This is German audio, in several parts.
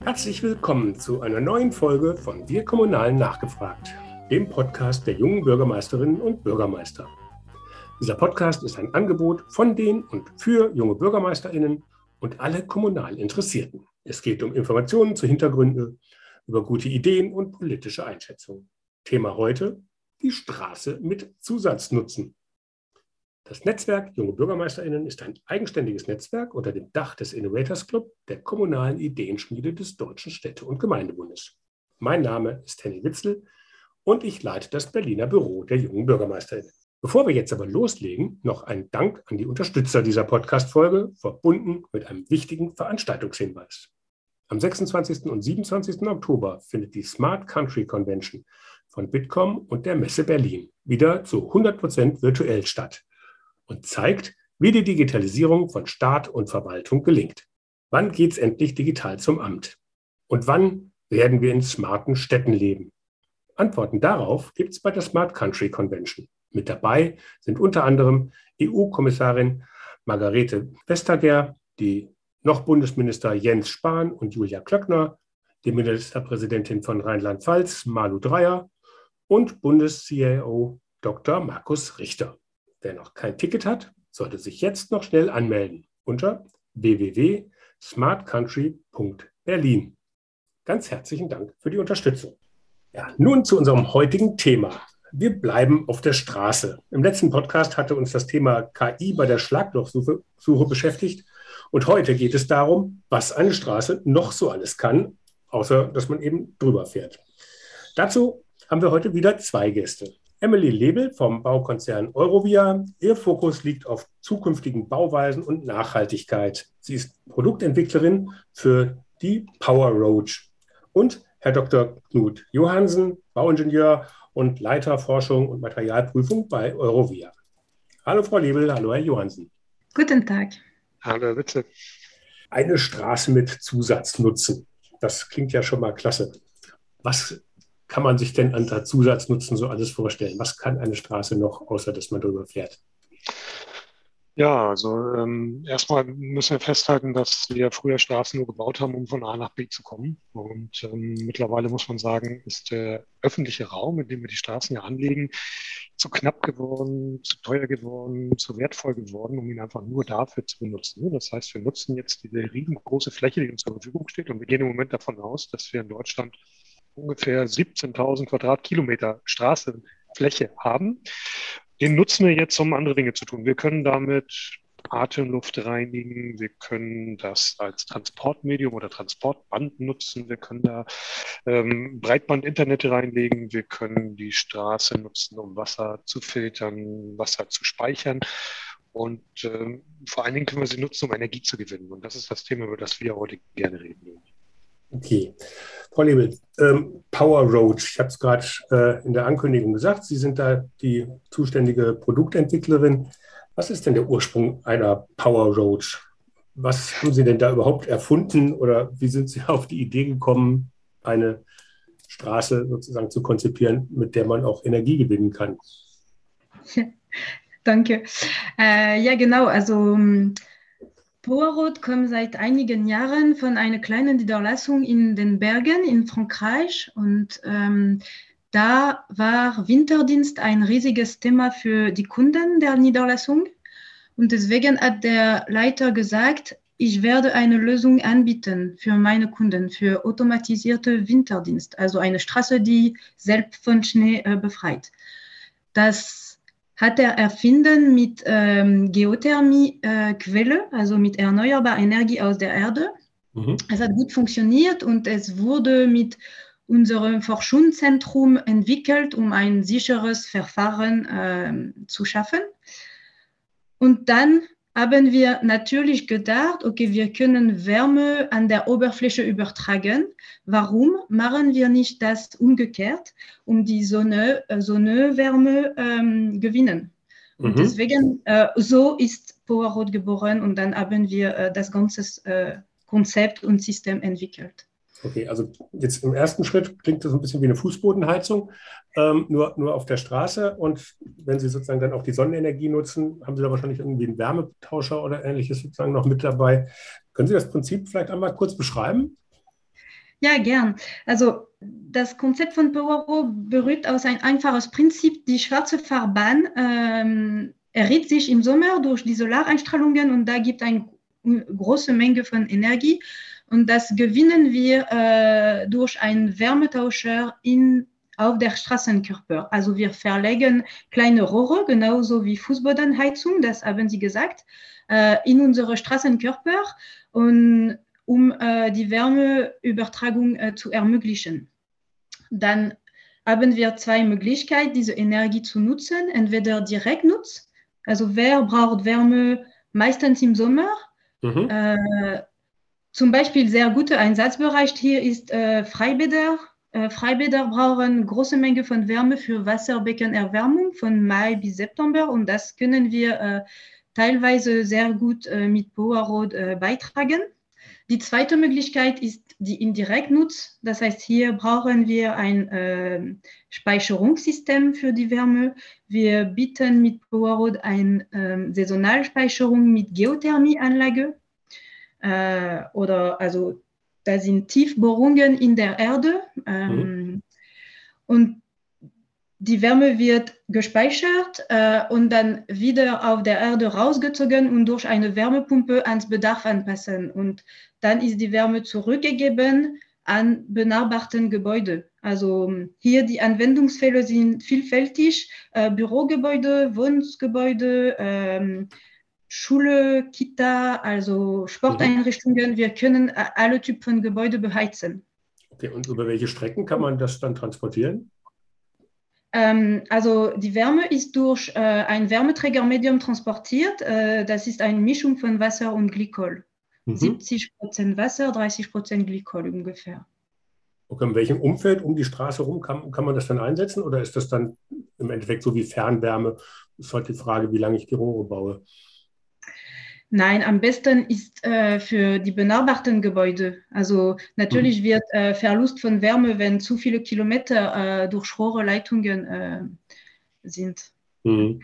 Herzlich willkommen zu einer neuen Folge von Wir Kommunalen nachgefragt, dem Podcast der jungen Bürgermeisterinnen und Bürgermeister. Dieser Podcast ist ein Angebot von den und für junge Bürgermeisterinnen und alle kommunal Interessierten. Es geht um Informationen zu Hintergründen, über gute Ideen und politische Einschätzungen. Thema heute, die Straße mit Zusatznutzen. Das Netzwerk Junge BürgermeisterInnen ist ein eigenständiges Netzwerk unter dem Dach des Innovators Club, der kommunalen Ideenschmiede des Deutschen Städte- und Gemeindebundes. Mein Name ist Henny Witzel und ich leite das Berliner Büro der Jungen BürgermeisterInnen. Bevor wir jetzt aber loslegen, noch ein Dank an die Unterstützer dieser Podcast-Folge, verbunden mit einem wichtigen Veranstaltungshinweis. Am 26. und 27. Oktober findet die Smart Country Convention von Bitkom und der Messe Berlin wieder zu 100 Prozent virtuell statt und zeigt, wie die Digitalisierung von Staat und Verwaltung gelingt. Wann geht es endlich digital zum Amt? Und wann werden wir in smarten Städten leben? Antworten darauf gibt es bei der Smart Country Convention. Mit dabei sind unter anderem EU-Kommissarin Margarete Vestager, die noch Bundesminister Jens Spahn und Julia Klöckner, die Ministerpräsidentin von Rheinland-Pfalz Malu Dreyer und Bundes-CIO Dr. Markus Richter. Wer noch kein Ticket hat, sollte sich jetzt noch schnell anmelden unter www.smartcountry.berlin. Ganz herzlichen Dank für die Unterstützung. Ja, nun zu unserem heutigen Thema. Wir bleiben auf der Straße. Im letzten Podcast hatte uns das Thema KI bei der Schlaglochsuche Suche beschäftigt. Und heute geht es darum, was eine Straße noch so alles kann, außer dass man eben drüber fährt. Dazu haben wir heute wieder zwei Gäste. Emily Lebel vom Baukonzern Eurovia. Ihr Fokus liegt auf zukünftigen Bauweisen und Nachhaltigkeit. Sie ist Produktentwicklerin für die Power Roach. Und Herr Dr. Knut Johansen, Bauingenieur und Leiter Forschung und Materialprüfung bei Eurovia. Hallo Frau Lebel, hallo Herr Johansen. Guten Tag. Hallo Witze. Eine Straße mit Zusatznutzen. Das klingt ja schon mal klasse. Was kann man sich denn an Zusatznutzen so alles vorstellen? Was kann eine Straße noch, außer dass man darüber fährt? Ja, also ähm, erstmal müssen wir festhalten, dass wir früher Straßen nur gebaut haben, um von A nach B zu kommen. Und ähm, mittlerweile muss man sagen, ist der öffentliche Raum, in dem wir die Straßen ja anlegen, zu knapp geworden, zu teuer geworden, zu wertvoll geworden, um ihn einfach nur dafür zu benutzen. Das heißt, wir nutzen jetzt diese riesengroße Fläche, die uns zur Verfügung steht. Und wir gehen im Moment davon aus, dass wir in Deutschland ungefähr 17.000 Quadratkilometer Straßenfläche haben. Den nutzen wir jetzt, um andere Dinge zu tun. Wir können damit Atemluft reinigen, wir können das als Transportmedium oder Transportband nutzen, wir können da ähm, Breitband-Internet reinlegen, wir können die Straße nutzen, um Wasser zu filtern, Wasser zu speichern. Und ähm, vor allen Dingen können wir sie nutzen, um Energie zu gewinnen. Und das ist das Thema, über das wir heute gerne reden. Okay. Frau Lebel, ähm, Power Roach, ich habe es gerade äh, in der Ankündigung gesagt, Sie sind da die zuständige Produktentwicklerin. Was ist denn der Ursprung einer Power Roach? Was haben Sie denn da überhaupt erfunden oder wie sind Sie auf die Idee gekommen, eine Straße sozusagen zu konzipieren, mit der man auch Energie gewinnen kann? Danke. Äh, ja, genau. Also Poirot kommt seit einigen Jahren von einer kleinen Niederlassung in den Bergen in Frankreich und ähm, da war Winterdienst ein riesiges Thema für die Kunden der Niederlassung und deswegen hat der Leiter gesagt, ich werde eine Lösung anbieten für meine Kunden, für automatisierte Winterdienst, also eine Straße, die selbst von Schnee äh, befreit. Das hat er erfinden mit ähm, Geothermie-Quelle, äh, also mit erneuerbarer Energie aus der Erde. Mhm. Es hat gut funktioniert und es wurde mit unserem Forschungszentrum entwickelt, um ein sicheres Verfahren äh, zu schaffen. Und dann haben wir natürlich gedacht, okay, wir können Wärme an der Oberfläche übertragen. Warum machen wir nicht das umgekehrt, um die Sonne, äh, Sonnenwärme ähm, gewinnen? Und mhm. deswegen, äh, so ist Powerrot geboren und dann haben wir äh, das ganze äh, Konzept und System entwickelt. Okay, also jetzt im ersten Schritt klingt das ein bisschen wie eine Fußbodenheizung, ähm, nur, nur auf der Straße. Und wenn Sie sozusagen dann auch die Sonnenenergie nutzen, haben Sie da wahrscheinlich irgendwie einen Wärmetauscher oder ähnliches sozusagen noch mit dabei. Können Sie das Prinzip vielleicht einmal kurz beschreiben? Ja, gern. Also das Konzept von Poirot berührt aus ein einfaches Prinzip. Die schwarze Fahrbahn ähm, errät sich im Sommer durch die Solareinstrahlungen und da gibt es eine große Menge von Energie. Und das gewinnen wir äh, durch einen Wärmetauscher in, auf der Straßenkörper. Also wir verlegen kleine Rohre, genauso wie Fußbodenheizung, das haben Sie gesagt, äh, in unsere Straßenkörper, und, um äh, die Wärmeübertragung äh, zu ermöglichen. Dann haben wir zwei Möglichkeiten, diese Energie zu nutzen. Entweder direkt nutzen, also wer braucht Wärme meistens im Sommer. Mhm. Äh, zum Beispiel sehr guter Einsatzbereich hier ist äh, Freibäder. Äh, Freibäder brauchen große Menge von Wärme für Wasserbeckenerwärmung von Mai bis September und das können wir äh, teilweise sehr gut äh, mit Powerroad äh, beitragen. Die zweite Möglichkeit ist die indirekt Nutz. Das heißt, hier brauchen wir ein äh, Speicherungssystem für die Wärme. Wir bieten mit Powerroad eine äh, Saisonalspeicherung mit Geothermieanlage äh, oder also da sind Tiefbohrungen in der Erde ähm, mhm. und die Wärme wird gespeichert äh, und dann wieder auf der Erde rausgezogen und durch eine Wärmepumpe ans Bedarf anpassen. Und dann ist die Wärme zurückgegeben an benachbarten Gebäude. Also hier die Anwendungsfälle sind vielfältig. Äh, Bürogebäude, Wohngebäude, ähm, Schule, Kita, also Sporteinrichtungen. Wir können äh, alle Typen von Gebäude beheizen. Okay, und über welche Strecken kann man das dann transportieren? Ähm, also die Wärme ist durch äh, ein Wärmeträgermedium transportiert. Äh, das ist eine Mischung von Wasser und Glykol. Mhm. 70 Prozent Wasser, 30 Prozent Glykol ungefähr. Okay, in welchem Umfeld um die Straße herum kann, kann man das dann einsetzen oder ist das dann im Endeffekt so wie Fernwärme? Das ist halt die Frage, wie lange ich die Rohre baue. Nein, am besten ist äh, für die benachbarten Gebäude. Also natürlich mhm. wird äh, Verlust von Wärme, wenn zu viele Kilometer äh, durch Rohrleitungen äh, sind. Mhm.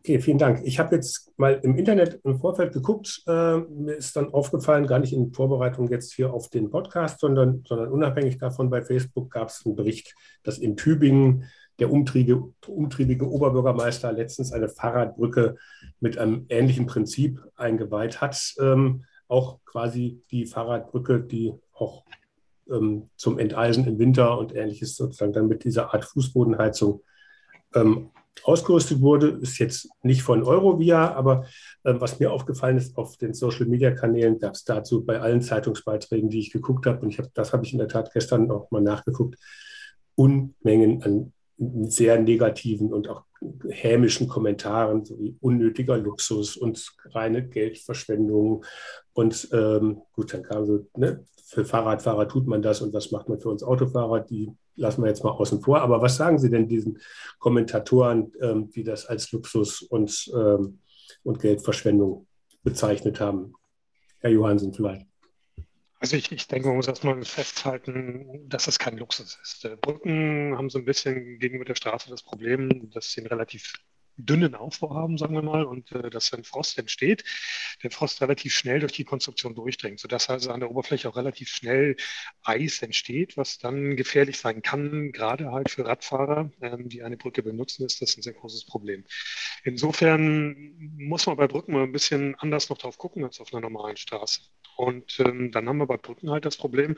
Okay, vielen Dank. Ich habe jetzt mal im Internet im Vorfeld geguckt. Äh, mir ist dann aufgefallen, gar nicht in Vorbereitung jetzt hier auf den Podcast, sondern, sondern unabhängig davon bei Facebook gab es einen Bericht, dass in Tübingen der umtriebige, umtriebige Oberbürgermeister letztens eine Fahrradbrücke mit einem ähnlichen Prinzip eingeweiht hat. Ähm, auch quasi die Fahrradbrücke, die auch ähm, zum Enteisen im Winter und ähnliches sozusagen dann mit dieser Art Fußbodenheizung ähm, ausgerüstet wurde, ist jetzt nicht von Eurovia, aber äh, was mir aufgefallen ist, auf den Social-Media-Kanälen gab es dazu bei allen Zeitungsbeiträgen, die ich geguckt habe, und ich hab, das habe ich in der Tat gestern auch mal nachgeguckt, Unmengen an sehr negativen und auch hämischen Kommentaren, so wie unnötiger Luxus und reine Geldverschwendung. Und ähm, gut, dann kam so, ne, für Fahrradfahrer tut man das und was macht man für uns Autofahrer? Die lassen wir jetzt mal außen vor. Aber was sagen Sie denn diesen Kommentatoren, ähm, die das als Luxus und, ähm, und Geldverschwendung bezeichnet haben? Herr Johansen vielleicht. Also ich, ich denke, man muss erstmal festhalten, dass das kein Luxus ist. Brücken haben so ein bisschen gegenüber der Straße das Problem, dass sie einen relativ dünnen Aufbau haben, sagen wir mal, und äh, dass wenn Frost entsteht, der Frost relativ schnell durch die Konstruktion durchdringt, sodass also an der Oberfläche auch relativ schnell Eis entsteht, was dann gefährlich sein kann, gerade halt für Radfahrer, ähm, die eine Brücke benutzen, ist das ein sehr großes Problem. Insofern muss man bei Brücken mal ein bisschen anders noch drauf gucken als auf einer normalen Straße. Und ähm, dann haben wir bei Brücken halt das Problem,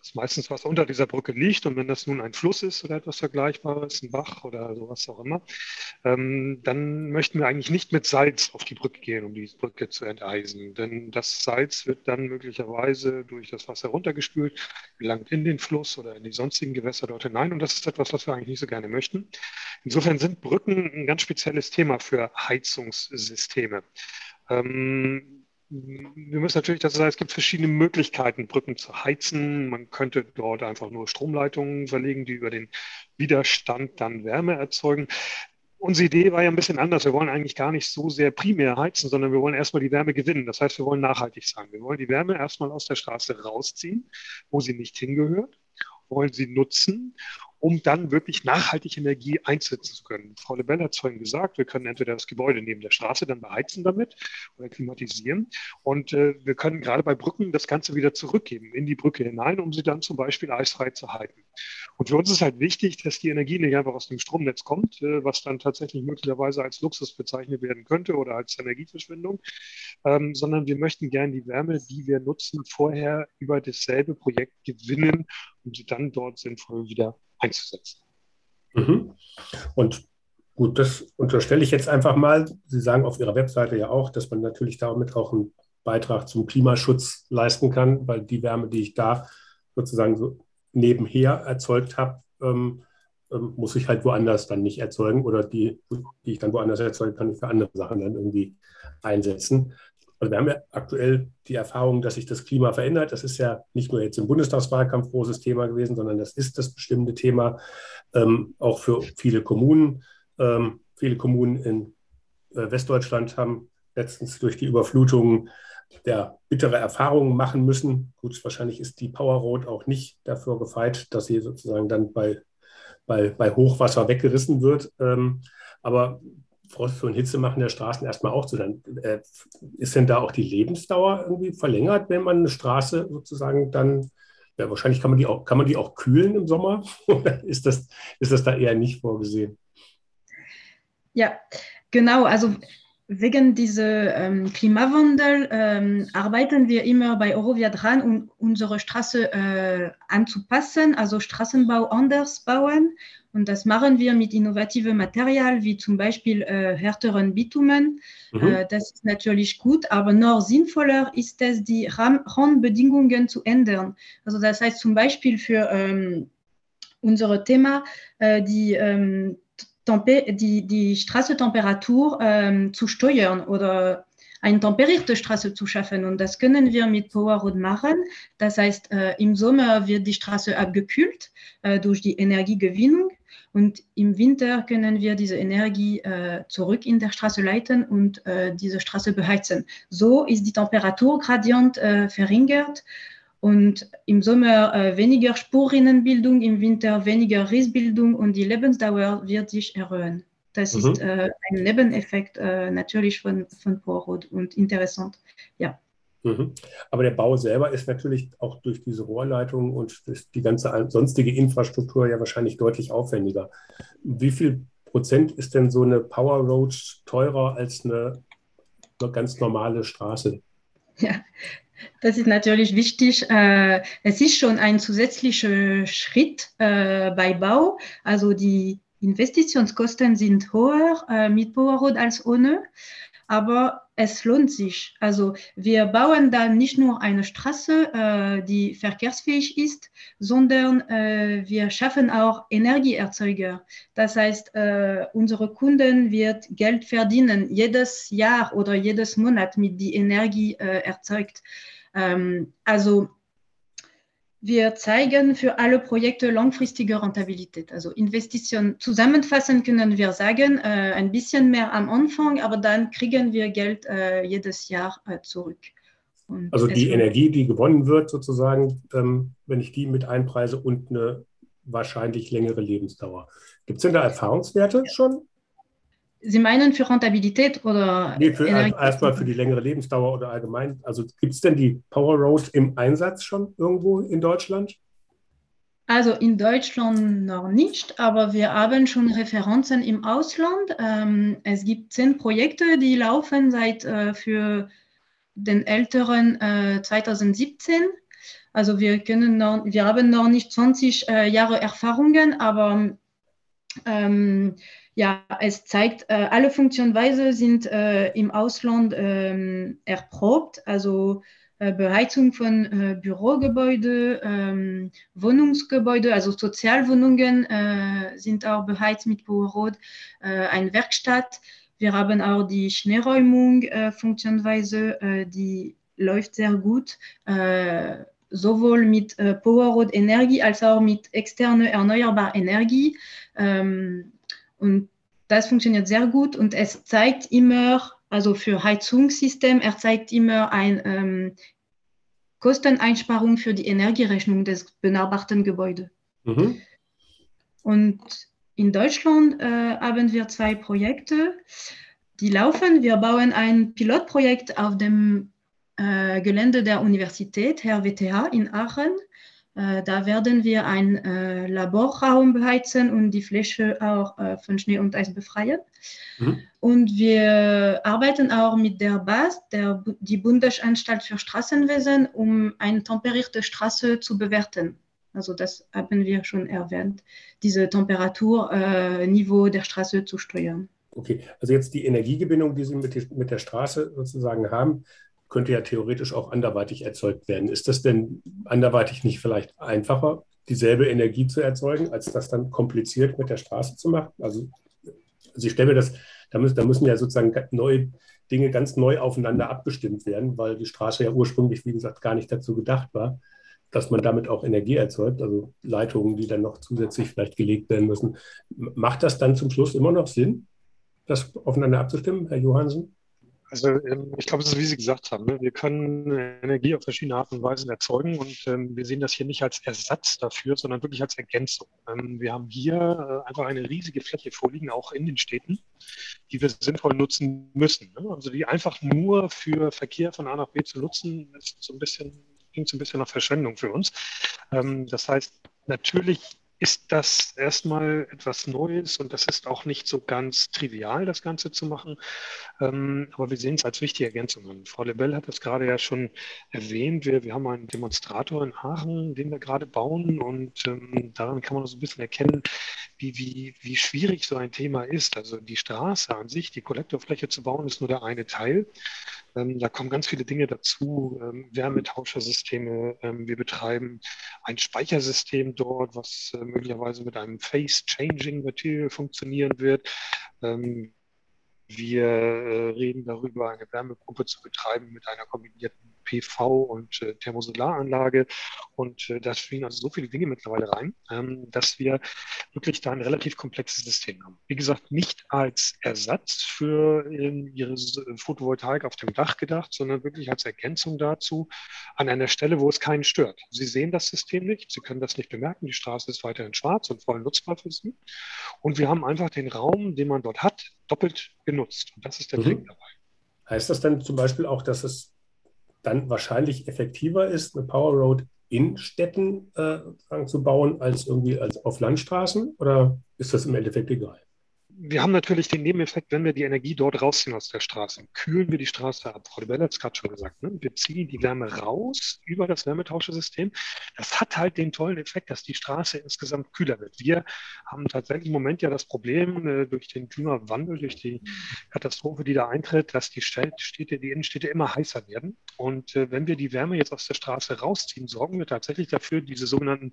dass meistens was unter dieser Brücke liegt. Und wenn das nun ein Fluss ist oder etwas Vergleichbares, ein Bach oder sowas auch immer, ähm, dann möchten wir eigentlich nicht mit Salz auf die Brücke gehen, um die Brücke zu enteisen. Denn das Salz wird dann möglicherweise durch das Wasser runtergespült, gelangt in den Fluss oder in die sonstigen Gewässer dort hinein. Und das ist etwas, was wir eigentlich nicht so gerne möchten. Insofern sind Brücken ein ganz spezielles Thema für Heizungssysteme. Ähm, wir müssen natürlich dazu sagen, es gibt verschiedene Möglichkeiten, Brücken zu heizen. Man könnte dort einfach nur Stromleitungen verlegen, die über den Widerstand dann Wärme erzeugen. Unsere Idee war ja ein bisschen anders. Wir wollen eigentlich gar nicht so sehr primär heizen, sondern wir wollen erstmal die Wärme gewinnen. Das heißt, wir wollen nachhaltig sein. Wir wollen die Wärme erstmal aus der Straße rausziehen, wo sie nicht hingehört, wollen sie nutzen um dann wirklich nachhaltig Energie einsetzen zu können. Frau Lebel hat es vorhin gesagt, wir können entweder das Gebäude neben der Straße dann beheizen damit oder klimatisieren. Und äh, wir können gerade bei Brücken das Ganze wieder zurückgeben in die Brücke hinein, um sie dann zum Beispiel eisfrei zu halten. Und für uns ist halt wichtig, dass die Energie nicht einfach aus dem Stromnetz kommt, äh, was dann tatsächlich möglicherweise als Luxus bezeichnet werden könnte oder als Energieverschwendung, ähm, sondern wir möchten gerne die Wärme, die wir nutzen, vorher über dasselbe Projekt gewinnen, um sie dann dort sinnvoll wieder einzusetzen. Mhm. Und gut, das unterstelle ich jetzt einfach mal. Sie sagen auf Ihrer Webseite ja auch, dass man natürlich damit auch einen Beitrag zum Klimaschutz leisten kann, weil die Wärme, die ich da sozusagen so nebenher erzeugt habe, ähm, ähm, muss ich halt woanders dann nicht erzeugen oder die, die ich dann woanders erzeuge, kann für andere Sachen dann irgendwie einsetzen. Also wir haben ja aktuell die Erfahrung, dass sich das Klima verändert. Das ist ja nicht nur jetzt im Bundestagswahlkampf großes Thema gewesen, sondern das ist das bestimmte Thema ähm, auch für viele Kommunen. Ähm, viele Kommunen in äh, Westdeutschland haben letztens durch die Überflutungen der bittere Erfahrungen machen müssen. Gut, wahrscheinlich ist die Power Road auch nicht dafür gefeit, dass sie sozusagen dann bei, bei, bei Hochwasser weggerissen wird. Ähm, aber Frost und Hitze machen der Straßen erstmal auch zu. Dann äh, ist denn da auch die Lebensdauer irgendwie verlängert, wenn man eine Straße sozusagen dann, ja, wahrscheinlich kann man die auch, kann man die auch kühlen im Sommer? Oder ist das, ist das da eher nicht vorgesehen? Ja, genau. Also wegen diesem ähm, Klimawandel ähm, arbeiten wir immer bei Eurovia dran, um unsere Straße äh, anzupassen, also Straßenbau anders bauen. Und das machen wir mit innovativen Material, wie zum Beispiel äh, härteren Bitumen. Mhm. Äh, das ist natürlich gut, aber noch sinnvoller ist es, die Rahmenbedingungen zu ändern. Also das heißt zum Beispiel für ähm, unser Thema, äh, die ähm, die, die Straßentemperatur ähm, zu steuern oder eine temperierte Straße zu schaffen. Und das können wir mit Powerroad machen. Das heißt, äh, im Sommer wird die Straße abgekühlt äh, durch die Energiegewinnung. Und im Winter können wir diese Energie äh, zurück in der Straße leiten und äh, diese Straße beheizen. So ist die Temperaturgradient äh, verringert und im Sommer äh, weniger Spurrinnenbildung, im Winter weniger Rissbildung und die Lebensdauer wird sich erhöhen. Das mhm. ist äh, ein Nebeneffekt äh, natürlich von, von Porrot und interessant. Ja. Mhm. Aber der Bau selber ist natürlich auch durch diese Rohrleitung und die ganze sonstige Infrastruktur ja wahrscheinlich deutlich aufwendiger. Wie viel Prozent ist denn so eine Power Road teurer als eine, eine ganz normale Straße? Ja, das ist natürlich wichtig. Äh, es ist schon ein zusätzlicher Schritt äh, bei Bau. Also die Investitionskosten sind höher äh, mit Powerroad als ohne, aber es lohnt sich. Also wir bauen dann nicht nur eine Straße, die verkehrsfähig ist, sondern wir schaffen auch Energieerzeuger. Das heißt, unsere Kunden wird Geld verdienen jedes Jahr oder jedes Monat mit die Energie erzeugt. Ähm, also wir zeigen für alle Projekte langfristige Rentabilität. Also Investitionen zusammenfassend können wir sagen, äh, ein bisschen mehr am Anfang, aber dann kriegen wir Geld äh, jedes Jahr äh, zurück. Und also die Energie, die gewonnen wird, sozusagen, ähm, wenn ich die mit einpreise und eine wahrscheinlich längere Lebensdauer. Gibt es denn da Erfahrungswerte schon? Sie meinen für Rentabilität oder? Nee, für, erstmal für die längere Lebensdauer oder allgemein. Also gibt es denn die Power Road im Einsatz schon irgendwo in Deutschland? Also in Deutschland noch nicht, aber wir haben schon Referenzen im Ausland. Ähm, es gibt zehn Projekte, die laufen seit äh, für den älteren äh, 2017. Also wir können noch, wir haben noch nicht 20 äh, Jahre Erfahrungen, aber ähm, ja, es zeigt, äh, alle Funktionsweisen sind äh, im Ausland äh, erprobt, also äh, Beheizung von Bürogebäude, ähm, Wohnungsgebäude, also Sozialwohnungen sind auch beheizt mit Powerrot, eine Werkstatt. Wir haben auch die Schneeräumung Funktionsweise, die läuft sehr gut sowohl mit äh, Powerroad Energie als auch mit externer erneuerbarer Energie. Ähm, und das funktioniert sehr gut und es zeigt immer, also für Heizungssystem, er zeigt immer eine ähm, Kosteneinsparung für die Energierechnung des benachbarten Gebäudes. Mhm. Und in Deutschland äh, haben wir zwei Projekte, die laufen. Wir bauen ein Pilotprojekt auf dem äh, Gelände der Universität, RWTH in Aachen. Äh, da werden wir einen äh, Laborraum beheizen und die Fläche auch äh, von Schnee und Eis befreien. Mhm. Und wir arbeiten auch mit der BAS, der, die Bundesanstalt für Straßenwesen, um eine temperierte Straße zu bewerten. Also das haben wir schon erwähnt, diese Temperaturniveau äh, der Straße zu steuern. Okay, also jetzt die Energiegewinnung, die Sie mit, mit der Straße sozusagen haben, könnte ja theoretisch auch anderweitig erzeugt werden. Ist das denn anderweitig nicht vielleicht einfacher, dieselbe Energie zu erzeugen, als das dann kompliziert mit der Straße zu machen? Also, also ich stelle mir das, da müssen, da müssen ja sozusagen neue Dinge ganz neu aufeinander abgestimmt werden, weil die Straße ja ursprünglich, wie gesagt, gar nicht dazu gedacht war, dass man damit auch Energie erzeugt, also Leitungen, die dann noch zusätzlich vielleicht gelegt werden müssen. Macht das dann zum Schluss immer noch Sinn, das aufeinander abzustimmen, Herr Johansen? Also ähm, ich glaube, es ist, wie Sie gesagt haben, ne? wir können Energie auf verschiedene Arten und Weisen erzeugen und ähm, wir sehen das hier nicht als Ersatz dafür, sondern wirklich als Ergänzung. Ähm, wir haben hier äh, einfach eine riesige Fläche vorliegen, auch in den Städten, die wir sinnvoll nutzen müssen. Ne? Also die einfach nur für Verkehr von A nach B zu nutzen, ist so ein bisschen, klingt so ein bisschen nach Verschwendung für uns. Das heißt, natürlich ist das erstmal etwas Neues und das ist auch nicht so ganz trivial, das Ganze zu machen. Ähm, aber wir sehen es als wichtige Ergänzung an. Frau Lebel hat das gerade ja schon erwähnt. Wir, wir haben einen Demonstrator in Aachen, den wir gerade bauen und ähm, daran kann man so ein bisschen erkennen, wie, wie, wie schwierig so ein Thema ist. Also die Straße an sich, die Kollektorfläche zu bauen, ist nur der eine Teil. Ähm, da kommen ganz viele Dinge dazu, ähm, Wärmetauschersysteme. Ähm, wir betreiben ein Speichersystem dort, was äh, möglicherweise mit einem Phase-Changing Material funktionieren wird. Ähm, wir äh, reden darüber, eine Wärmepumpe zu betreiben mit einer kombinierten PV und äh, Thermosolaranlage. Und äh, da spielen also so viele Dinge mittlerweile rein, ähm, dass wir wirklich da ein relativ komplexes System haben. Wie gesagt, nicht als Ersatz für ähm, Ihre Photovoltaik auf dem Dach gedacht, sondern wirklich als Ergänzung dazu an einer Stelle, wo es keinen stört. Sie sehen das System nicht, Sie können das nicht bemerken. Die Straße ist weiterhin schwarz und voll nutzbar für Sie. Und wir haben einfach den Raum, den man dort hat, doppelt genutzt. Und das ist der mhm. Trick dabei. Heißt das dann zum Beispiel auch, dass es dann wahrscheinlich effektiver ist, eine Power Road in Städten äh, zu bauen, als irgendwie als auf Landstraßen? Oder ist das im Endeffekt egal? Wir haben natürlich den Nebeneffekt, wenn wir die Energie dort rausziehen aus der Straße, kühlen wir die Straße ab. Frau de Bell hat es gerade schon gesagt. Ne? Wir ziehen die Wärme raus über das Wärmetauschersystem. Das hat halt den tollen Effekt, dass die Straße insgesamt kühler wird. Wir haben tatsächlich im Moment ja das Problem äh, durch den Klimawandel, durch die Katastrophe, die da eintritt, dass die Städte, die Innenstädte immer heißer werden. Und äh, wenn wir die Wärme jetzt aus der Straße rausziehen, sorgen wir tatsächlich dafür, diese sogenannten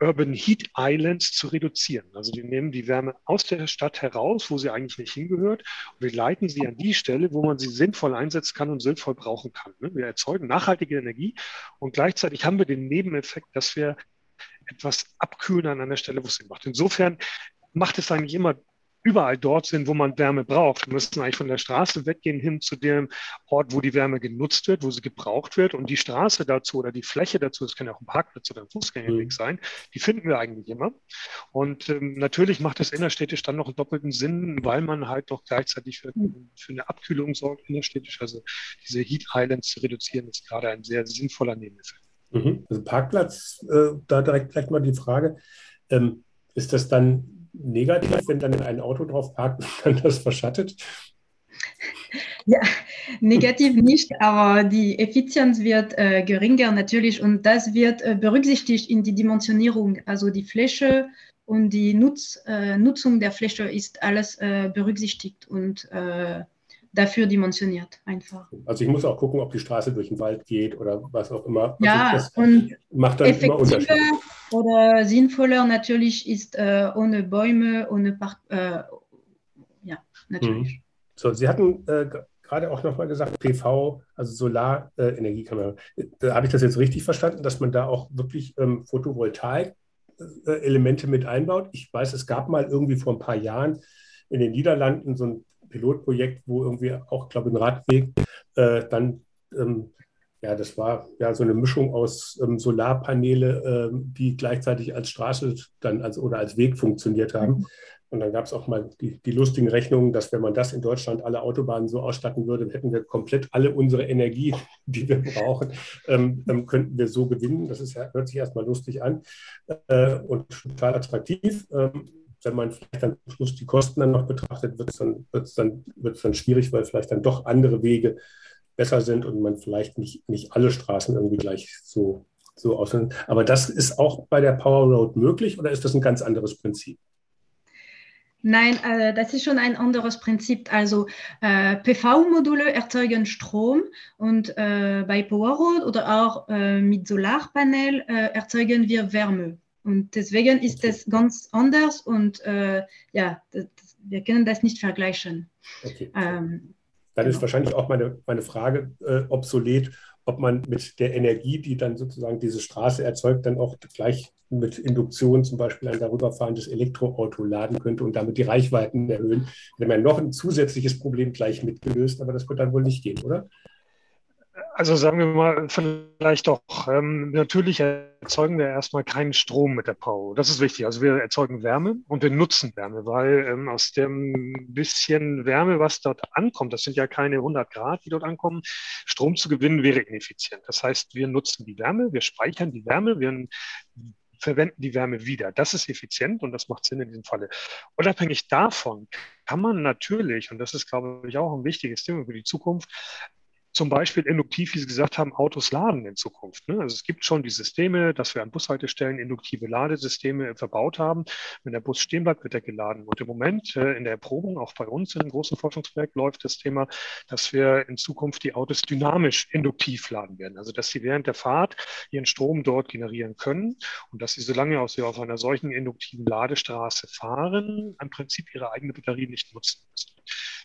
Urban Heat Islands zu reduzieren. Also wir nehmen die Wärme aus der Stadt heraus raus, wo sie eigentlich nicht hingehört. Und wir leiten sie an die Stelle, wo man sie sinnvoll einsetzen kann und sinnvoll brauchen kann. Ne? Wir erzeugen nachhaltige Energie und gleichzeitig haben wir den Nebeneffekt, dass wir etwas abkühlen an einer Stelle, wo es Sinn macht. Insofern macht es eigentlich immer überall dort sind, wo man Wärme braucht. Wir müssen eigentlich von der Straße weggehen hin zu dem Ort, wo die Wärme genutzt wird, wo sie gebraucht wird. Und die Straße dazu oder die Fläche dazu, das kann ja auch ein Parkplatz oder ein Fußgängerweg mhm. sein, die finden wir eigentlich immer. Und ähm, natürlich macht das innerstädtisch dann noch einen doppelten Sinn, weil man halt doch gleichzeitig für, für eine Abkühlung sorgt innerstädtisch. Also diese Heat Islands zu reduzieren, ist gerade ein sehr sinnvoller Nebeneffekt. Mhm. Also Parkplatz, äh, da direkt vielleicht mal die Frage, ähm, ist das dann negativ, wenn dann ein Auto drauf parkt und dann das verschattet? Ja, negativ nicht, aber die Effizienz wird äh, geringer natürlich und das wird äh, berücksichtigt in die Dimensionierung. Also die Fläche und die Nutz, äh, Nutzung der Fläche ist alles äh, berücksichtigt und äh, dafür dimensioniert einfach. Also ich muss auch gucken, ob die Straße durch den Wald geht oder was auch immer. Also ja, das und macht dann immer Unterschied. Oder sinnvoller natürlich ist äh, ohne Bäume, ohne Park. Äh, ja, natürlich. Mhm. So, Sie hatten äh, gerade auch nochmal gesagt, PV, also Solarenergiekamera. da habe ich das jetzt richtig verstanden, dass man da auch wirklich ähm, Photovoltaik-Elemente mit einbaut. Ich weiß, es gab mal irgendwie vor ein paar Jahren in den Niederlanden so ein Pilotprojekt, wo irgendwie auch, glaube ich, ein Radweg äh, dann ähm, ja, das war ja so eine Mischung aus ähm, Solarpaneele, ähm, die gleichzeitig als Straße dann als, oder als Weg funktioniert haben. Mhm. Und dann gab es auch mal die, die, lustigen Rechnungen, dass wenn man das in Deutschland alle Autobahnen so ausstatten würde, hätten wir komplett alle unsere Energie, die wir brauchen, ähm, ähm, könnten wir so gewinnen. Das ist, hört sich erstmal lustig an äh, und total attraktiv. Ähm, wenn man vielleicht dann am Schluss die Kosten dann noch betrachtet, wird es dann, wird's dann, wird's dann schwierig, weil vielleicht dann doch andere Wege besser sind und man vielleicht nicht, nicht alle Straßen irgendwie gleich so, so aussehen. Aber das ist auch bei der Power Road möglich oder ist das ein ganz anderes Prinzip? Nein, äh, das ist schon ein anderes Prinzip. Also äh, PV-Module erzeugen Strom und äh, bei Powerroad oder auch äh, mit Solarpanel äh, erzeugen wir Wärme. Und deswegen ist okay. das ganz anders und äh, ja, das, wir können das nicht vergleichen. Okay. Ähm, dann ist genau. wahrscheinlich auch meine, meine Frage äh, obsolet, ob man mit der Energie, die dann sozusagen diese Straße erzeugt, dann auch gleich mit Induktion zum Beispiel ein darüberfahrendes Elektroauto laden könnte und damit die Reichweiten erhöhen. Wenn man noch ein zusätzliches Problem gleich mitgelöst, aber das wird dann wohl nicht gehen, oder? Also sagen wir mal, vielleicht doch. Ähm, natürlich erzeugen wir erstmal keinen Strom mit der Power. Das ist wichtig. Also wir erzeugen Wärme und wir nutzen Wärme, weil ähm, aus dem bisschen Wärme, was dort ankommt, das sind ja keine 100 Grad, die dort ankommen, Strom zu gewinnen wäre ineffizient. Das heißt, wir nutzen die Wärme, wir speichern die Wärme, wir verwenden die Wärme wieder. Das ist effizient und das macht Sinn in diesem Falle. Unabhängig davon kann man natürlich, und das ist, glaube ich, auch ein wichtiges Thema für die Zukunft, zum Beispiel induktiv, wie Sie gesagt haben, Autos laden in Zukunft. Ne? Also es gibt schon die Systeme, dass wir an Bushaltestellen induktive Ladesysteme verbaut haben. Wenn der Bus stehen bleibt, wird er geladen. Und im Moment äh, in der Erprobung, auch bei uns in einem großen Forschungsprojekt, läuft das Thema, dass wir in Zukunft die Autos dynamisch induktiv laden werden. Also dass sie während der Fahrt ihren Strom dort generieren können und dass sie, solange sie auf einer solchen induktiven Ladestraße fahren, im Prinzip ihre eigene Batterie nicht nutzen müssen.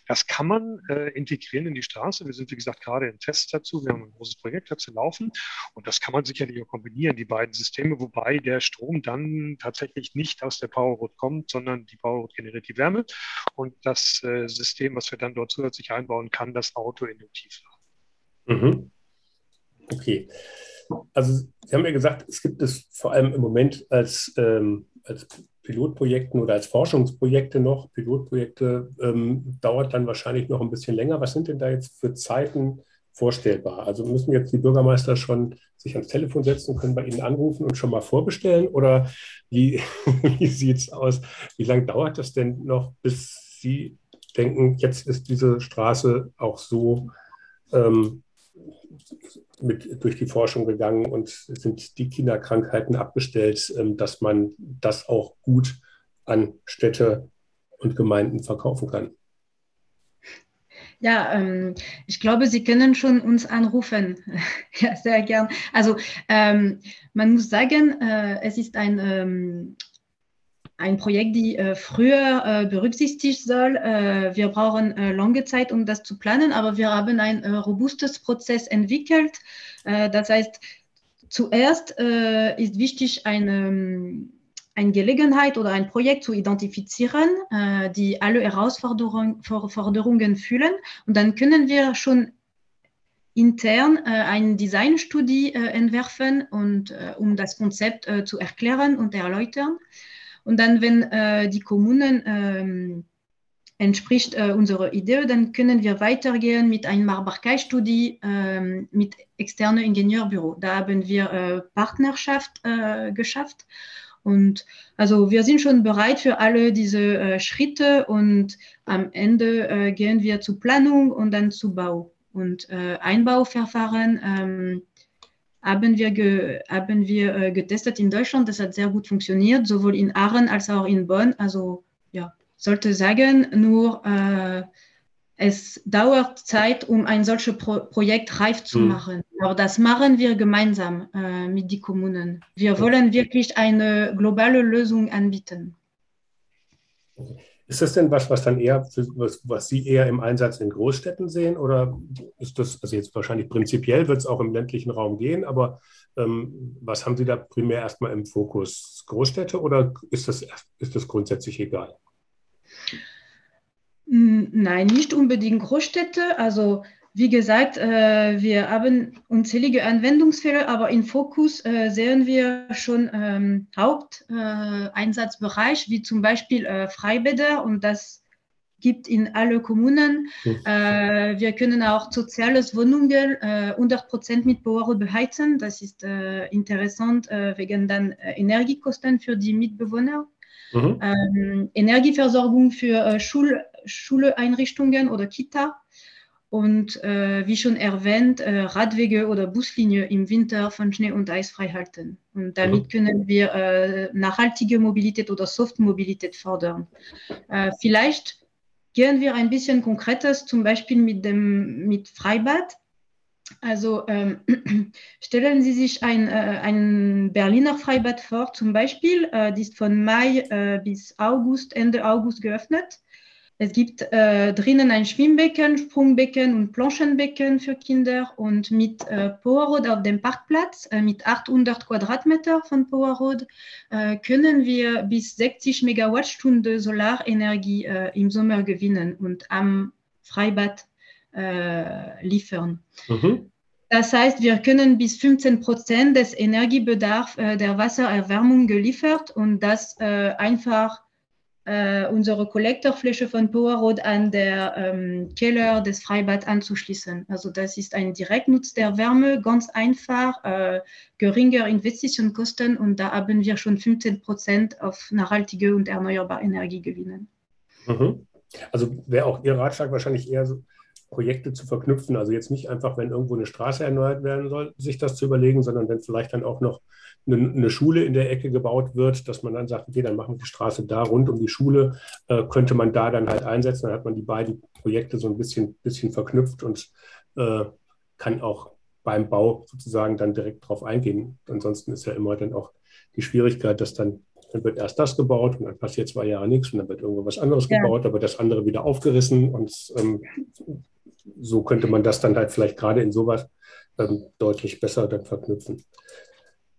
Das kann man äh, integrieren in die Straße. Wir sind, wie gesagt, gerade in Tests dazu. Wir haben ein großes Projekt dazu laufen und das kann man sicherlich auch kombinieren, die beiden Systeme, wobei der Strom dann tatsächlich nicht aus der Powerroad kommt, sondern die Powerroad generiert die Wärme und das äh, System, was wir dann dort zusätzlich einbauen, kann das Auto induktiv laden. Mhm. Okay. Also Sie haben ja gesagt, es gibt es vor allem im Moment als, ähm, als Pilotprojekten oder als Forschungsprojekte noch. Pilotprojekte ähm, dauert dann wahrscheinlich noch ein bisschen länger. Was sind denn da jetzt für Zeiten vorstellbar? Also müssen jetzt die Bürgermeister schon sich ans Telefon setzen können bei Ihnen anrufen und schon mal vorbestellen? Oder wie, wie sieht es aus? Wie lange dauert das denn noch, bis Sie denken, jetzt ist diese Straße auch so ähm, mit durch die Forschung gegangen und sind die Kinderkrankheiten abgestellt, ähm, dass man das auch gut an Städte und Gemeinden verkaufen kann. Ja, ähm, ich glaube, Sie können schon uns anrufen. ja, sehr gern. Also ähm, man muss sagen, äh, es ist ein ähm, ein Projekt, die äh, früher äh, berücksichtigt soll. Äh, wir brauchen äh, lange Zeit, um das zu planen, aber wir haben ein äh, robustes Prozess entwickelt. Äh, das heißt, zuerst ist wichtig, eine, eine Gelegenheit oder ein Projekt zu identifizieren, die alle Herausforderungen fühlen. Und dann können wir schon intern äh, eine Designstudie äh, entwerfen, und, äh, um das Konzept zu erklären und erläutern. Und dann, wenn äh, die Kommunen ähm, entspricht äh, unserer Idee, dann können wir weitergehen mit einer Machbarkeitsstudie ähm, mit externem Ingenieurbüro. Da haben wir äh, Partnerschaft äh, geschafft. Und also wir sind schon bereit für alle diese äh, Schritte und am Ende äh, gehen wir zur Planung und dann zu Bau. Und Einbauverfahren ähm, haben wir, ge, haben wir äh, getestet in Deutschland. Das hat sehr gut funktioniert, sowohl in Aachen als auch in Bonn. Also ja, sollte sagen, nur äh, es dauert Zeit, um ein solches Pro Projekt reif zu mhm. machen. Aber das machen wir gemeinsam äh, mit den Kommunen. Wir wollen wirklich eine globale Lösung anbieten. Okay. Ist das denn was, was dann eher, was, was Sie eher im Einsatz in Großstädten sehen? Oder ist das, also jetzt wahrscheinlich prinzipiell wird es auch im ländlichen Raum gehen, aber ähm, was haben Sie da primär erstmal im Fokus? Großstädte oder ist das, ist das grundsätzlich egal? Nein, nicht unbedingt Großstädte. Also wie gesagt, äh, wir haben unzählige Anwendungsfälle, aber im Fokus äh, sehen wir schon ähm, Haupteinsatzbereich, wie zum Beispiel äh, Freibäder und das gibt in alle Kommunen. Äh, wir können auch soziales Wohnungen äh, 100 mit Power beheizen. Das ist äh, interessant äh, wegen dann äh, Energiekosten für die Mitbewohner. Mhm. Ähm, Energieversorgung für äh, Schul Schuleinrichtungen oder Kita und äh, wie schon erwähnt, äh, Radwege oder Buslinie im Winter von Schnee und Eis frei halten. Und damit mhm. können wir äh, nachhaltige Mobilität oder Softmobilität fördern. Äh, vielleicht gehen wir ein bisschen konkretes, zum Beispiel mit dem mit Freibad. Also ähm, stellen Sie sich ein, äh, ein Berliner Freibad vor, zum Beispiel, äh, die ist von Mai bis August, Ende August geöffnet. Es gibt äh, drinnen ein Schwimmbecken, Sprungbecken und Planschenbecken für Kinder und mit äh, Powerroad auf dem Parkplatz äh, mit 800 Quadratmeter von Powerroad äh, können wir bis 60 Megawattstunde Solarenergie äh, im Sommer gewinnen und am Freibad äh, liefern. Mhm. Das heißt, wir können bis 15 Prozent des Energiebedarfs der Wassererwärmung geliefert und das einfach äh, unsere Kollektorfläche von Powerroad an der ähm, Keller des Freibads anzuschließen. Also das ist ein Direktnutz der Wärme, ganz einfach, äh, geringer Investitionskosten und da haben wir schon 15 Prozent auf nachhaltige und erneuerbare Energie gewinnen. Mhm. Also wäre auch Ihr Ratschlag wahrscheinlich eher so, Projekte zu verknüpfen. Also jetzt nicht einfach, wenn irgendwo eine Straße erneuert werden soll, sich das zu überlegen, sondern wenn vielleicht dann auch noch eine, Schule in der Ecke gebaut wird, dass man dann sagt, okay, dann machen wir die Straße da rund um die Schule, äh, könnte man da dann halt einsetzen. Dann hat man die beiden Projekte so ein bisschen, bisschen verknüpft und äh, kann auch beim Bau sozusagen dann direkt drauf eingehen. Ansonsten ist ja immer dann auch die Schwierigkeit, dass dann, dann wird erst das gebaut und dann passiert zwei Jahre nichts und dann wird irgendwo was anderes ja. gebaut, aber das andere wieder aufgerissen und ähm, so könnte man das dann halt vielleicht gerade in sowas ähm, deutlich besser dann verknüpfen.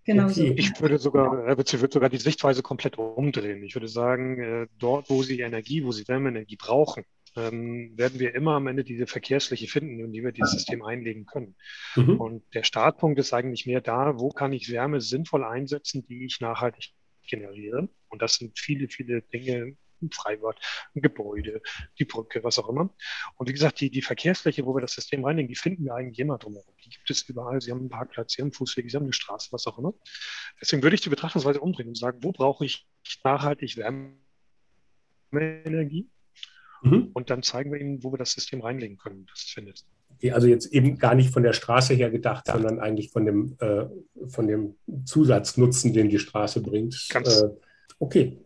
Genau okay. Ich würde sogar, ich würde sogar die Sichtweise komplett umdrehen. Ich würde sagen, äh, dort, wo Sie Energie, wo Sie Wärmeenergie brauchen, ähm, werden wir immer am Ende diese Verkehrsfläche finden, in die wir dieses System einlegen können. Mhm. Und der Startpunkt ist eigentlich mehr da, wo kann ich Wärme sinnvoll einsetzen, die ich nachhaltig generiere. Und das sind viele, viele Dinge, ein Freibad, ein Gebäude, die Brücke, was auch immer. Und wie gesagt, die, die Verkehrsfläche, wo wir das System reinlegen, die finden wir eigentlich immer drumherum. Die gibt es überall. Sie haben einen Parkplatz, Sie haben einen Fußweg, Sie haben eine Straße, was auch immer. Deswegen würde ich die Betrachtungsweise umdrehen und sagen, wo brauche ich nachhaltig Wärmeenergie? Mhm. Und dann zeigen wir Ihnen, wo wir das System reinlegen können, das findet. Also jetzt eben gar nicht von der Straße her gedacht, sondern eigentlich von dem, äh, von dem Zusatznutzen, den die Straße bringt. Ganz, äh, okay.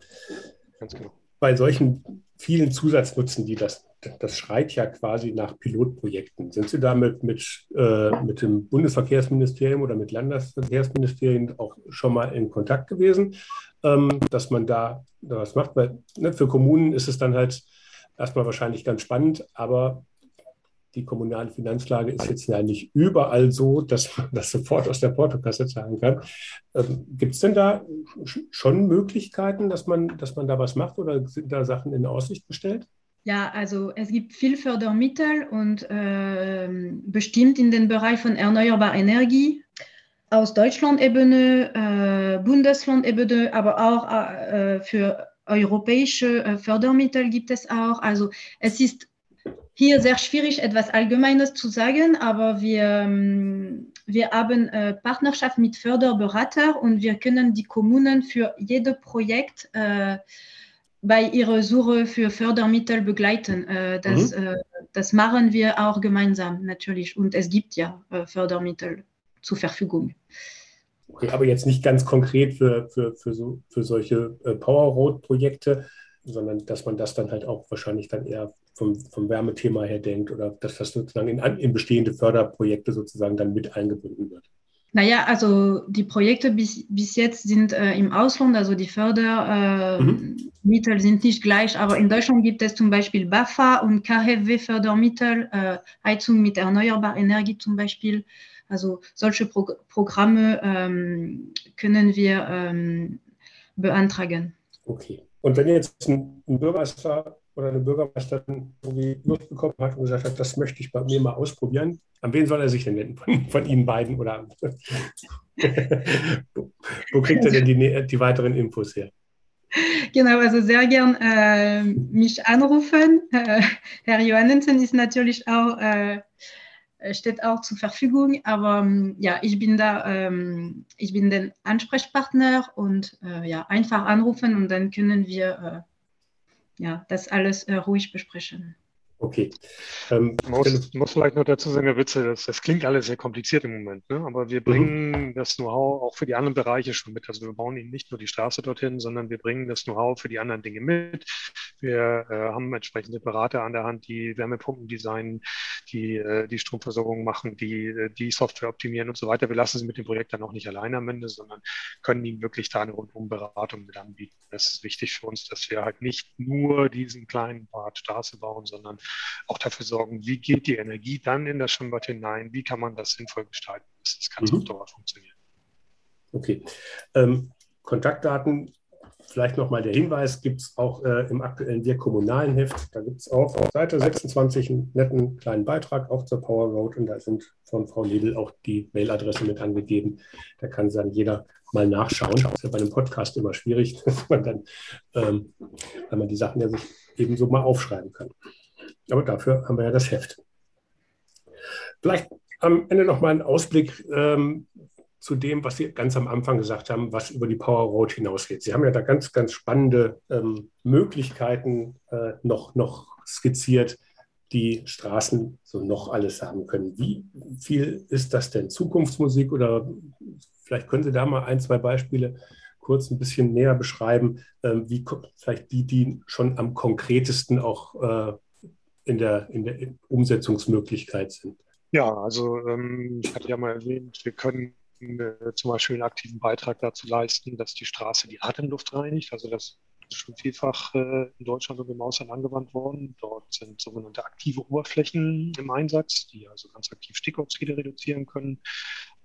Ganz genau bei solchen vielen Zusatznutzen, die das, das schreit ja quasi nach Pilotprojekten. Sind Sie damit mit, äh, mit dem Bundesverkehrsministerium oder mit Landesverkehrsministerien auch schon mal in Kontakt gewesen, ähm, dass man da, da was macht? Weil ne, für Kommunen ist es dann halt erstmal wahrscheinlich ganz spannend, aber die kommunale Finanzlage ist jetzt ja nicht überall so, dass man das sofort aus der Portokasse zahlen kann. Ähm, Gibt es denn da schon Möglichkeiten, dass man, dass man da was macht oder sind da Sachen in Aussicht gestellt? Ja, also es gibt viel Fördermittel und äh, bestimmt in den Bereich von erneuerbarer Energie aus Deutschland-Ebene, äh, Bundesland-Ebene, aber auch äh, für europäische äh, Fördermittel gibt es auch. Also es ist hier sehr schwierig, etwas Allgemeines zu sagen, aber wir, ähm, wir haben äh, Partnerschaft mit Förderberater und wir können die Kommunen für jedes Projekt äh, bei ihrer Suche für Fördermittel begleiten. Äh, das, mhm. das machen wir auch gemeinsam natürlich und es gibt ja Fördermittel zur Verfügung. Okay, aber jetzt nicht ganz konkret für, für, für, so, für solche Power Road-Projekte, sondern dass man das dann halt auch wahrscheinlich dann eher vom, vom Wärmethema her denkt oder dass das sozusagen in, in bestehende Förderprojekte sozusagen dann mit eingebunden wird? Naja, also die Projekte bis, bis jetzt sind äh, im Ausland, also die Fördermittel äh, mhm. sind nicht gleich, aber in Deutschland gibt es zum Beispiel BAFA und KfW-Fördermittel, äh, Heizung mit erneuerbarer Energie zum Beispiel. Also solche Pro Programme ähm, können wir ähm, beantragen. Okay. Und wenn jetzt ein, Bürgermeister oder eine Bürgermeisterin irgendwie Lust bekommen hat und gesagt hat, das möchte ich bei mir mal ausprobieren, an wen soll er sich denn wenden? Von, von Ihnen beiden oder wo, kriegt er denn die, die, weiteren Infos her? Genau, also sehr gern äh, mich anrufen. Äh, Herr Johannsen ist natürlich auch, äh, steht auch zur Verfügung, aber ähm, ja, ich bin da, ähm, ich bin der Ansprechpartner und äh, ja, einfach anrufen und dann können wir äh, ja, das alles äh, ruhig besprechen. Okay. Ähm, muss, muss, vielleicht noch dazu sagen, Herr Witze, das, das klingt alles sehr kompliziert im Moment, ne? aber wir bringen mhm. das Know-how auch für die anderen Bereiche schon mit. Also wir bauen Ihnen nicht nur die Straße dorthin, sondern wir bringen das Know-how für die anderen Dinge mit. Wir äh, haben entsprechende Berater an der Hand, die Wärmepumpen designen, die äh, die Stromversorgung machen, die äh, die Software optimieren und so weiter. Wir lassen sie mit dem Projekt dann auch nicht alleine am Ende, sondern können ihnen wirklich da eine Rundum-Beratung mit anbieten. Das ist wichtig für uns, dass wir halt nicht nur diesen kleinen Part Straße bauen, sondern auch dafür sorgen, wie geht die Energie dann in das Schwimmbad hinein, wie kann man das sinnvoll gestalten, dass das Ganze mhm. auf Dauer funktioniert. Okay. Ähm, Kontaktdaten, vielleicht nochmal der Hinweis, gibt es auch äh, im aktuellen Wir kommunalen Heft. Da gibt es auch auf Seite 26 einen netten kleinen Beitrag auch zur Power Road und da sind von Frau Nebel auch die Mailadresse mit angegeben. Da kann dann jeder mal nachschauen. Das ist ja bei einem Podcast immer schwierig, dass man dann, ähm, weil man die Sachen ja sich eben so mal aufschreiben kann. Aber dafür haben wir ja das Heft. Vielleicht am Ende noch mal ein Ausblick ähm, zu dem, was Sie ganz am Anfang gesagt haben, was über die Power Road hinausgeht. Sie haben ja da ganz, ganz spannende ähm, Möglichkeiten äh, noch, noch skizziert, die Straßen so noch alles haben können. Wie viel ist das denn Zukunftsmusik oder vielleicht können Sie da mal ein, zwei Beispiele kurz ein bisschen näher beschreiben, äh, wie vielleicht die, die schon am konkretesten auch äh, in der, in der Umsetzungsmöglichkeit sind. Ja, also ähm, ich hatte ja mal erwähnt, wir können zum Beispiel einen aktiven Beitrag dazu leisten, dass die Straße die Atemluft reinigt. Also das ist schon vielfach äh, in Deutschland und im Ausland angewandt worden. Dort sind sogenannte aktive Oberflächen im Einsatz, die also ganz aktiv Stickoxide reduzieren können.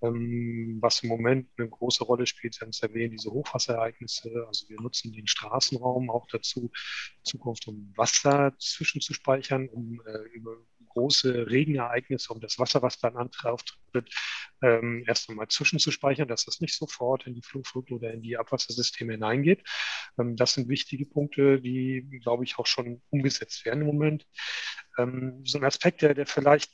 Ähm, was im Moment eine große Rolle spielt, es erwähnt, diese Hochwasserereignisse. Also wir nutzen den Straßenraum auch dazu, in Zukunft um Wasser zwischenzuspeichern, um äh, über große Regenereignisse, um das Wasser, was dann auftritt, ähm, erst einmal zwischenzuspeichern, dass das nicht sofort in die Flugflut oder in die Abwassersysteme hineingeht. Ähm, das sind wichtige Punkte, die, glaube ich, auch schon umgesetzt werden im Moment. Ähm, so ein Aspekt, der, der vielleicht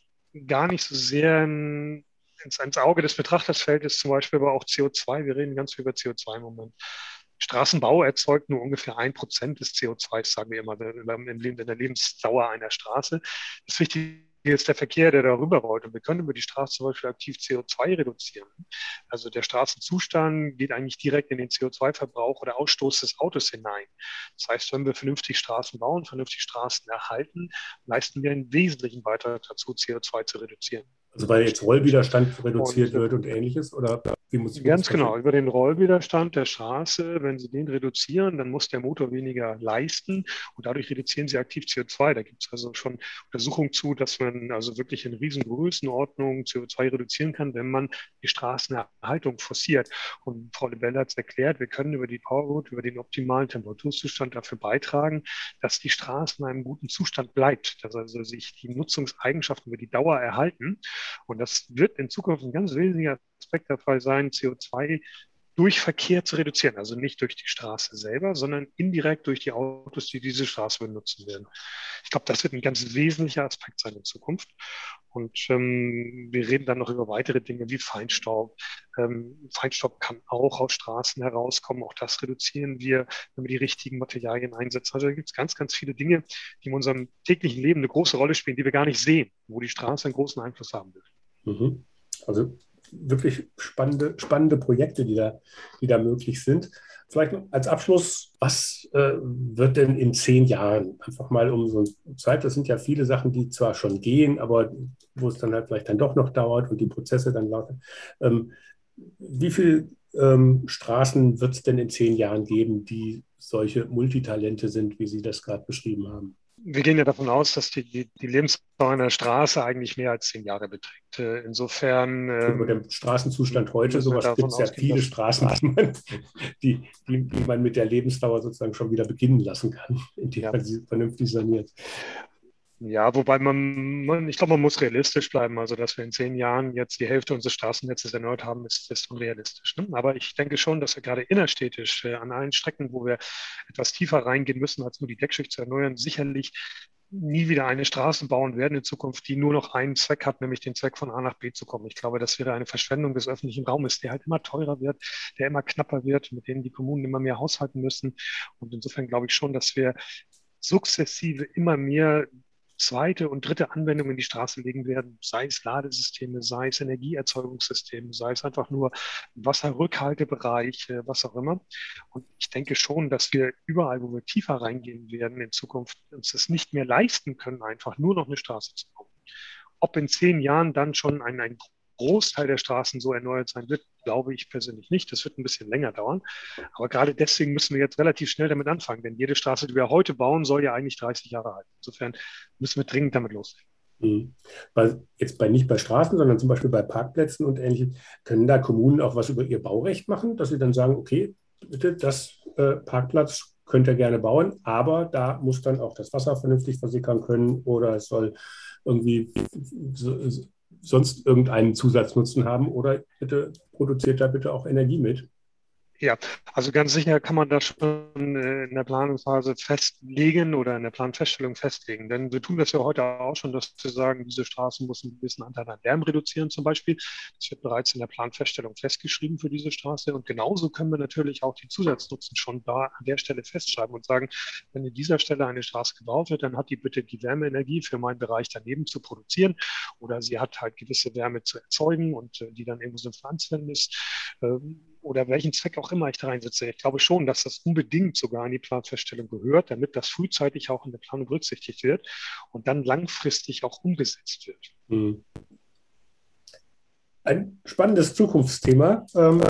gar nicht so sehr in, ins, ins Auge des Betrachters fällt, ist zum Beispiel aber auch CO2. Wir reden ganz viel über CO2 im Moment. Straßenbau erzeugt nur ungefähr ein Prozent des CO2, sagen wir immer, in der Lebensdauer einer Straße. Das Wichtige ist der Verkehr, der darüber rollt. Und wir können über die Straße zum Beispiel aktiv CO2 reduzieren. Also der Straßenzustand geht eigentlich direkt in den CO2-Verbrauch oder Ausstoß des Autos hinein. Das heißt, wenn wir vernünftig Straßen bauen, vernünftig Straßen erhalten, leisten wir einen wesentlichen Beitrag dazu, CO2 zu reduzieren. Also weil jetzt Rollwiderstand reduziert und, wird und ähnliches? Oder wie muss ich Ganz genau, über den Rollwiderstand der Straße, wenn Sie den reduzieren, dann muss der Motor weniger leisten und dadurch reduzieren Sie aktiv CO2. Da gibt es also schon Untersuchungen zu, dass man also wirklich in riesen Größenordnungen CO2 reduzieren kann, wenn man die Straßenerhaltung forciert. Und Frau Lebel hat es erklärt, wir können über die Powerroad, über den optimalen Temperaturzustand dafür beitragen, dass die Straße in einem guten Zustand bleibt, dass also sich die Nutzungseigenschaften über die Dauer erhalten. Und das wird in Zukunft ein ganz wesentlicher Fall sein, CO2 durch Verkehr zu reduzieren. Also nicht durch die Straße selber, sondern indirekt durch die Autos, die diese Straße benutzen werden. Ich glaube, das wird ein ganz wesentlicher Aspekt sein in Zukunft. Und ähm, wir reden dann noch über weitere Dinge wie Feinstaub. Ähm, Feinstaub kann auch aus Straßen herauskommen. Auch das reduzieren wir, wenn wir die richtigen Materialien einsetzen. Also da gibt es ganz, ganz viele Dinge, die in unserem täglichen Leben eine große Rolle spielen, die wir gar nicht sehen, wo die Straße einen großen Einfluss haben wird. Mhm. Also wirklich spannende, spannende Projekte, die da, die da möglich sind. Vielleicht als Abschluss, was äh, wird denn in zehn Jahren? Einfach mal um so eine Zeit, das sind ja viele Sachen, die zwar schon gehen, aber wo es dann halt vielleicht dann doch noch dauert und die Prozesse dann laufen. Ähm, wie viele ähm, Straßen wird es denn in zehn Jahren geben, die solche Multitalente sind, wie Sie das gerade beschrieben haben? Wir gehen ja davon aus, dass die, die, die Lebensdauer einer Straße eigentlich mehr als zehn Jahre beträgt. Äh, insofern. Ähm, der Straßenzustand heute, sowas gibt es ja viele Straßen, die man, die, die, die, man mit der Lebensdauer sozusagen schon wieder beginnen lassen kann, indem ja. man sie vernünftig saniert. Ja, wobei man, man ich glaube, man muss realistisch bleiben. Also, dass wir in zehn Jahren jetzt die Hälfte unseres Straßennetzes erneuert haben, ist, ist unrealistisch. Ne? Aber ich denke schon, dass wir gerade innerstädtisch äh, an allen Strecken, wo wir etwas tiefer reingehen müssen, als nur die Deckschicht zu erneuern, sicherlich nie wieder eine Straße bauen werden in Zukunft, die nur noch einen Zweck hat, nämlich den Zweck von A nach B zu kommen. Ich glaube, das wäre eine Verschwendung des öffentlichen Raumes, der halt immer teurer wird, der immer knapper wird, mit denen die Kommunen immer mehr haushalten müssen. Und insofern glaube ich schon, dass wir sukzessive immer mehr zweite und dritte Anwendung in die Straße legen werden, sei es Ladesysteme, sei es Energieerzeugungssysteme, sei es einfach nur Wasserrückhaltebereich, was auch immer. Und ich denke schon, dass wir überall, wo wir tiefer reingehen werden, in Zukunft uns das nicht mehr leisten können, einfach nur noch eine Straße zu bauen. Ob in zehn Jahren dann schon ein, ein Großteil der Straßen so erneuert sein wird, glaube ich persönlich nicht. Das wird ein bisschen länger dauern. Aber gerade deswegen müssen wir jetzt relativ schnell damit anfangen, denn jede Straße, die wir heute bauen, soll ja eigentlich 30 Jahre halten. Insofern müssen wir dringend damit loslegen. Mhm. jetzt bei, nicht bei Straßen, sondern zum Beispiel bei Parkplätzen und ähnlichem, können da Kommunen auch was über ihr Baurecht machen, dass sie dann sagen, okay, bitte, das äh, Parkplatz könnt ihr gerne bauen, aber da muss dann auch das Wasser vernünftig versickern können oder es soll irgendwie sonst irgendeinen Zusatznutzen haben oder bitte produziert da bitte auch Energie mit. Ja, also ganz sicher kann man das schon äh, in der Planungsphase festlegen oder in der Planfeststellung festlegen. Denn wir tun das ja heute auch schon, dass wir sagen, diese Straße muss einen gewissen Anteil an Lärm reduzieren zum Beispiel. Das wird bereits in der Planfeststellung festgeschrieben für diese Straße. Und genauso können wir natürlich auch die Zusatznutzen schon da an der Stelle festschreiben und sagen, wenn in dieser Stelle eine Straße gebaut wird, dann hat die bitte die Wärmeenergie für meinen Bereich daneben zu produzieren oder sie hat halt gewisse Wärme zu erzeugen und äh, die dann irgendwo so ein Pflanzverhältnis ähm, oder welchen Zweck auch immer ich da reinsetze. Ich glaube schon, dass das unbedingt sogar in die Planfeststellung gehört, damit das frühzeitig auch in der Planung berücksichtigt wird und dann langfristig auch umgesetzt wird. Mhm. Ein spannendes Zukunftsthema. Ähm,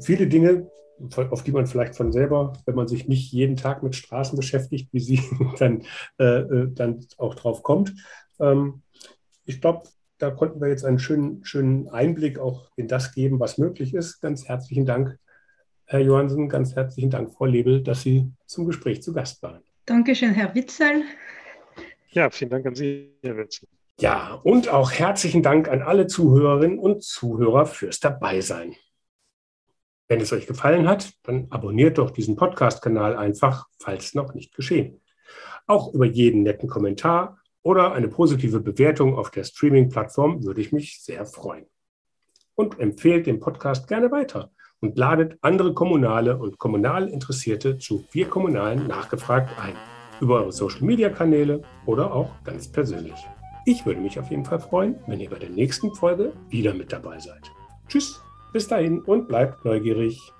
viele Dinge, auf die man vielleicht von selber, wenn man sich nicht jeden Tag mit Straßen beschäftigt, wie Sie, dann, äh, äh, dann auch drauf kommt. Ähm, ich glaube, da konnten wir jetzt einen schönen, schönen Einblick auch in das geben, was möglich ist. Ganz herzlichen Dank, Herr Johansen, ganz herzlichen Dank, Frau Lebel, dass Sie zum Gespräch zu Gast waren. Dankeschön, Herr Witzel. Ja, vielen Dank an Sie, Herr Witzel. Ja, und auch herzlichen Dank an alle Zuhörerinnen und Zuhörer fürs Dabeisein. Wenn es euch gefallen hat, dann abonniert doch diesen Podcast-Kanal einfach, falls noch nicht geschehen. Auch über jeden netten Kommentar oder eine positive Bewertung auf der Streaming-Plattform würde ich mich sehr freuen. Und empfehlt den Podcast gerne weiter und ladet andere Kommunale und kommunal Interessierte zu Wir Kommunalen nachgefragt ein. Über eure Social-Media-Kanäle oder auch ganz persönlich. Ich würde mich auf jeden Fall freuen, wenn ihr bei der nächsten Folge wieder mit dabei seid. Tschüss, bis dahin und bleibt neugierig.